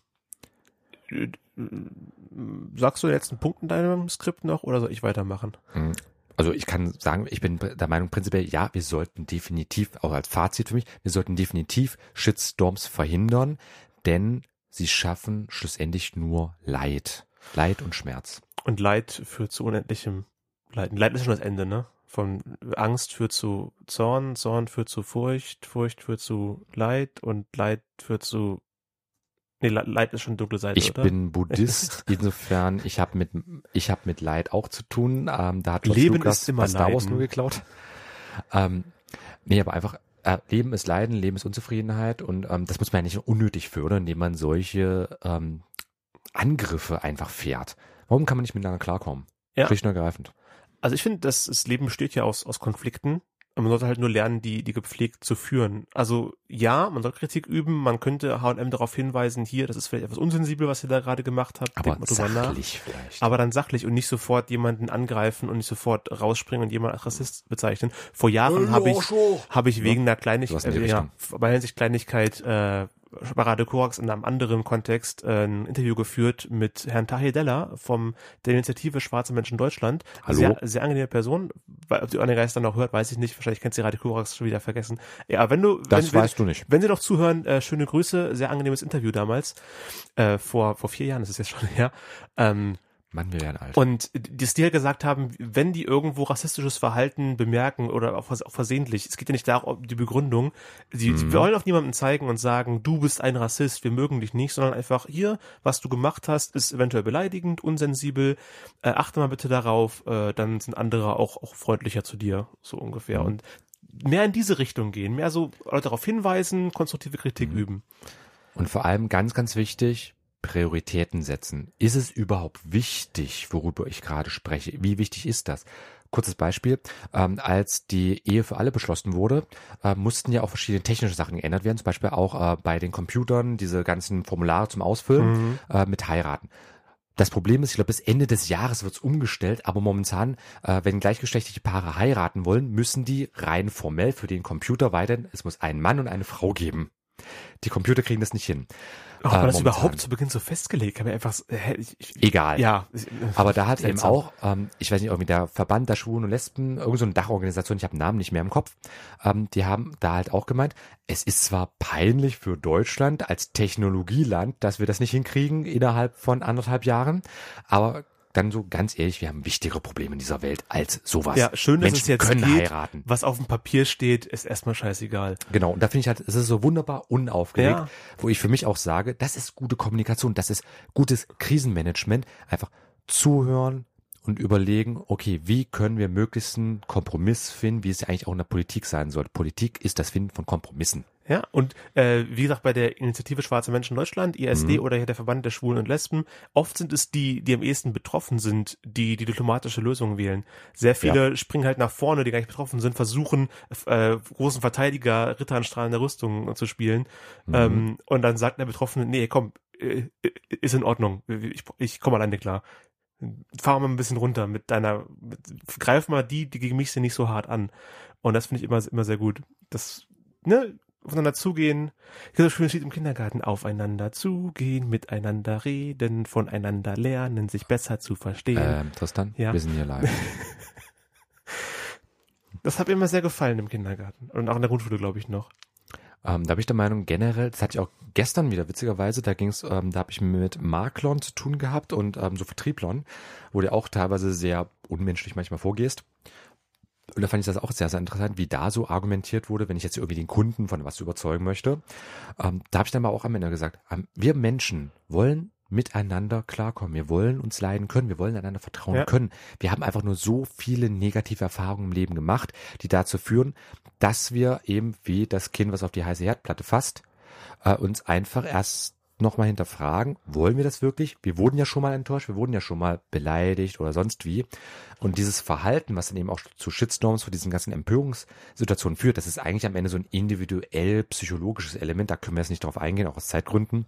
ähm, sagst du jetzt einen Punkt in deinem Skript noch oder soll ich weitermachen? Mhm. Also ich kann sagen, ich bin der Meinung prinzipiell, ja, wir sollten definitiv, auch als Fazit für mich, wir sollten definitiv Shitstorms verhindern, denn sie schaffen schlussendlich nur Leid. Leid und Schmerz. Und Leid führt zu unendlichem Leid. Leid ist schon das Ende, ne? Von Angst führt zu Zorn, Zorn führt zu Furcht, Furcht führt zu Leid und Leid führt zu Nee, Leid ist schon dunkle Seite, ich oder? bin Buddhist, insofern, ich habe mit, ich habe mit Leid auch zu tun. Ähm, da hat George Leben Lucas ist immer Star Wars nur geklaut. Ähm, nee, aber einfach, äh, Leben ist Leiden, Leben ist Unzufriedenheit und ähm, das muss man ja nicht unnötig fördern, indem man solche ähm, Angriffe einfach fährt. Warum kann man nicht miteinander klarkommen? Ja. Schlicht und ergreifend. Also ich finde, das, das Leben besteht ja aus, aus Konflikten man sollte halt nur lernen, die, die gepflegt zu führen. Also ja, man soll Kritik üben, man könnte H&M darauf hinweisen, hier, das ist vielleicht etwas unsensibel, was ihr da gerade gemacht habt. Aber sachlich vielleicht. Aber dann sachlich und nicht sofort jemanden angreifen und nicht sofort rausspringen und jemanden als Rassist bezeichnen. Vor Jahren habe ich, habe ich wegen ja. einer Kleinigkeit, äh, ja, bei Hinsicht Kleinigkeit, äh, Parade Korax in einem anderen Kontext äh, ein Interview geführt mit Herrn Tahir Della vom der Initiative Schwarze Menschen Deutschland. Hallo? Sehr, sehr angenehme Person. Ob die Anne Geist dann noch hört, weiß ich nicht. Wahrscheinlich kennt sie Radio Korax schon wieder vergessen. Ja, wenn du, das wenn, weißt wenn, du nicht. Wenn Sie noch zuhören, äh, schöne Grüße. Sehr angenehmes Interview damals. Äh, vor, vor vier Jahren ist es jetzt schon her. Ähm, Mann, wir werden alt. Und die halt gesagt haben, wenn die irgendwo rassistisches Verhalten bemerken oder auch, auch versehentlich, es geht ja nicht darum, um die Begründung, sie, mhm. sie wollen auf niemanden zeigen und sagen, du bist ein Rassist, wir mögen dich nicht, sondern einfach hier, was du gemacht hast, ist eventuell beleidigend, unsensibel, äh, achte mal bitte darauf, äh, dann sind andere auch, auch freundlicher zu dir, so ungefähr. Mhm. Und mehr in diese Richtung gehen, mehr so Leute darauf hinweisen, konstruktive Kritik mhm. üben. Und vor allem ganz, ganz wichtig, Prioritäten setzen. Ist es überhaupt wichtig, worüber ich gerade spreche? Wie wichtig ist das? Kurzes Beispiel. Ähm, als die Ehe für alle beschlossen wurde, äh, mussten ja auch verschiedene technische Sachen geändert werden. Zum Beispiel auch äh, bei den Computern diese ganzen Formulare zum Ausfüllen mhm. äh, mit heiraten. Das Problem ist, ich glaube, bis Ende des Jahres wird es umgestellt, aber momentan, äh, wenn gleichgeschlechtliche Paare heiraten wollen, müssen die rein formell für den Computer weiterhin, es muss einen Mann und eine Frau geben. Die Computer kriegen das nicht hin. Auch äh, das überhaupt zu Beginn so festgelegt, kann mir einfach, ich, ich, egal. Ja. Aber da hat eben auch, ähm, ich weiß nicht, irgendwie der Verband der Schwulen und Lesben, irgend so eine Dachorganisation, ich habe den Namen nicht mehr im Kopf, ähm, die haben da halt auch gemeint, es ist zwar peinlich für Deutschland als Technologieland, dass wir das nicht hinkriegen innerhalb von anderthalb Jahren, aber dann so ganz ehrlich, wir haben wichtigere Probleme in dieser Welt als sowas. Ja, schön, dass Menschen es jetzt können geht. heiraten. Was auf dem Papier steht, ist erstmal scheißegal. Genau, und da finde ich halt, es ist so wunderbar unaufgeregt, ja. wo ich für mich auch sage, das ist gute Kommunikation, das ist gutes Krisenmanagement, einfach zuhören, und überlegen, okay, wie können wir möglichst einen Kompromiss finden, wie es ja eigentlich auch in der Politik sein sollte. Politik ist das Finden von Kompromissen. Ja, und äh, wie gesagt, bei der Initiative Schwarze Menschen Deutschland, ISD mhm. oder hier der Verband der Schwulen und Lesben, oft sind es die, die am ehesten betroffen sind, die die diplomatische Lösung wählen. Sehr viele ja. springen halt nach vorne, die gar nicht betroffen sind, versuchen, äh, großen Verteidiger, Ritter an strahlender Rüstung zu spielen. Mhm. Ähm, und dann sagt der Betroffene, nee, komm, äh, ist in Ordnung, ich, ich komme alleine klar fahr mal ein bisschen runter mit deiner, mit, greif mal die, die gegen mich sind, nicht so hart an. Und das finde ich immer, immer sehr gut. Das, ne, aufeinander zugehen. So schön steht im Kindergarten, aufeinander zugehen, miteinander reden, voneinander lernen, sich besser zu verstehen. Ähm, Tristan, Ja. wir sind hier live. Das hat mir immer sehr gefallen im Kindergarten. Und auch in der Grundschule, glaube ich, noch. Ähm, da bin ich der Meinung, generell, das hatte ich auch gestern wieder, witzigerweise, da ging's, ähm, da habe ich mit Maklern zu tun gehabt und ähm, so Vertrieblern, wo du auch teilweise sehr unmenschlich manchmal vorgehst. Und da fand ich das auch sehr, sehr interessant, wie da so argumentiert wurde, wenn ich jetzt irgendwie den Kunden von was überzeugen möchte. Ähm, da habe ich dann mal auch am Ende gesagt, ähm, wir Menschen wollen miteinander klarkommen. Wir wollen uns leiden können. Wir wollen einander vertrauen Ja. können. Wir haben einfach nur so viele negative Erfahrungen im Leben gemacht, die dazu führen, dass wir eben wie das Kind, was auf die heiße Herdplatte fasst, äh, uns einfach erst nochmal hinterfragen, wollen wir das wirklich? Wir wurden ja schon mal enttäuscht, wir wurden ja schon mal beleidigt oder sonst wie. Und dieses Verhalten, was dann eben auch zu Shitstorms, zu diesen ganzen Empörungssituationen führt, das ist eigentlich am Ende so ein individuell psychologisches Element, da können wir jetzt nicht drauf eingehen, auch aus Zeitgründen.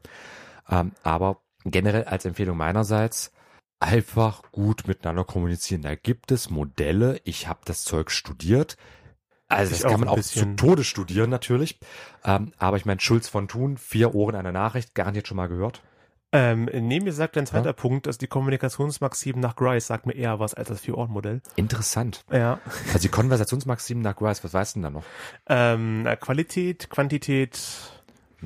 Ähm, aber generell als Empfehlung meinerseits, einfach gut miteinander kommunizieren. Da gibt es Modelle, ich habe das Zeug studiert. Also Ich das kann auch man auch zu. Tode studieren natürlich. Ähm, aber ich meine, Schulz von Thun, vier Ohren einer Nachricht, garantiert schon mal gehört. Ähm, neben mir sagt ein zweiter Ja. Punkt, dass die Kommunikationsmaxim nach Grice sagt mir eher was als das Vier-Ohren-Modell. Interessant. Ja. Also die Konversationsmaximen nach Grice, was weißt du denn da noch? Ähm, na, Qualität, Quantität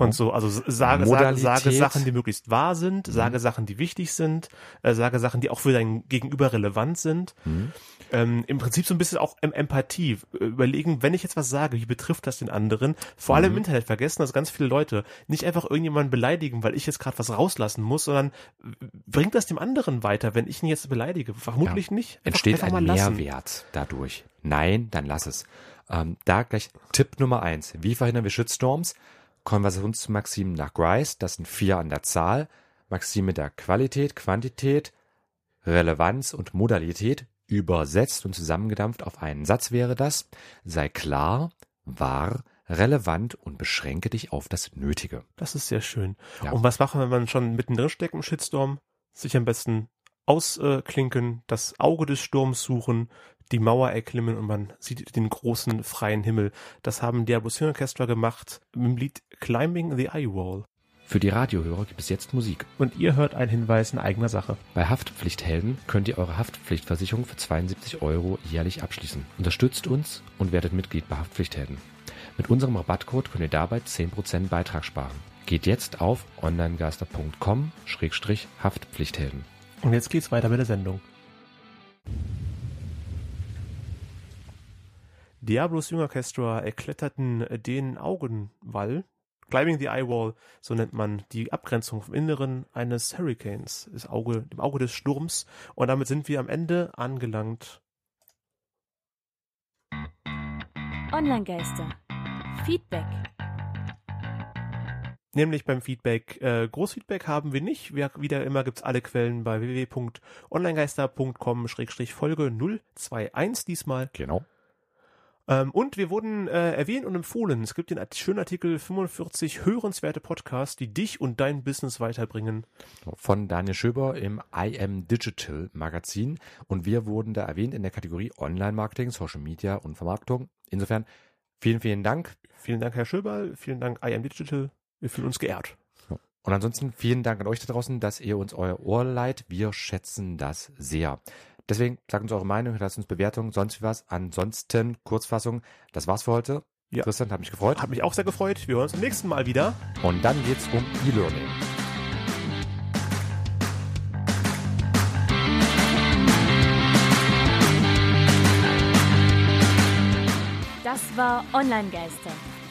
Ja. und so. Also sage, sage, sage Sachen, die möglichst wahr sind, Mhm. sage Sachen, die wichtig sind, äh, sage Sachen, die auch für dein Gegenüber relevant sind. Hm? Ähm, Im Prinzip so ein bisschen auch em Empathie. Überlegen, wenn ich jetzt was sage, wie betrifft das den anderen? Vor allem im Mhm. Internet vergessen das ganz viele Leute. Nicht einfach irgendjemanden beleidigen, weil ich jetzt gerade was rauslassen muss, sondern bringt das dem anderen weiter, wenn ich ihn jetzt beleidige? Vermutlich nicht. Einfach, Entsteht einfach ein mal lassen. Mehrwert dadurch? Nein, dann lass es. Ähm, da gleich Tipp Nummer eins. Wie verhindern wir Shitstorms? Konversationsmaximen nach Grice, das sind vier an der Zahl. Maxime der Qualität, Quantität, Relevanz und Modalität. Übersetzt und zusammengedampft auf einen Satz wäre das. Sei klar, wahr, relevant und beschränke dich auf das Nötige. Das ist sehr schön. Ja. Und was machen, wenn man schon mittendrin steckt im Shitstorm? Sich am besten ausklinken, das Auge des Sturms suchen, die Mauer erklimmen und man sieht den großen freien Himmel. Das haben Diablo Swing Orchestra gemacht mit dem Lied Climbing the Eye Wall. Für die Radiohörer gibt es jetzt Musik. Und ihr hört einen Hinweis in eigener Sache. Bei Haftpflichthelden könnt ihr eure Haftpflichtversicherung für 72 Euro jährlich abschließen. Unterstützt uns und werdet Mitglied bei Haftpflichthelden. Mit unserem Rabattcode könnt ihr dabei 10% Beitrag sparen. Geht jetzt auf onlinegeister.com-haftpflichthelden. Und jetzt geht's weiter mit der Sendung. Diablos Jüngorchestra erkletterten den Augenwall. Climbing the Eye Wall, so nennt man die Abgrenzung vom Inneren eines Hurricanes, das Auge, dem Auge des Sturms. Und damit sind wir am Ende angelangt. Online-Geister. Feedback. Nämlich beim Feedback. Äh, Großfeedback haben wir nicht. Wir, wieder immer gibt's alle Quellen bei www.onlinegeister.com-folge 021 diesmal. Genau. Ähm, und wir wurden äh, erwähnt und empfohlen. Es gibt den schönen Artikel 45 hörenswerte Podcasts, die dich und dein Business weiterbringen. Von Daniel Schöber im I Am Digital Magazin. Und wir wurden da erwähnt in der Kategorie Online-Marketing, Social Media und Vermarktung. Insofern vielen, vielen Dank. Vielen Dank, Herr Schöberl. Vielen Dank, I Am Digital. Wir fühlen uns geehrt. Und ansonsten vielen Dank an euch da draußen, dass ihr uns euer Ohr leiht. Wir schätzen das sehr. Deswegen sagt uns eure Meinung, lasst uns Bewertungen, sonst was. Ansonsten, Kurzfassung, das war's für heute. Ja. Christian, hat mich gefreut. Hat mich auch sehr gefreut. Wir hören uns beim nächsten Mal wieder. Und dann geht's um E-Learning. Das war Online-Geister.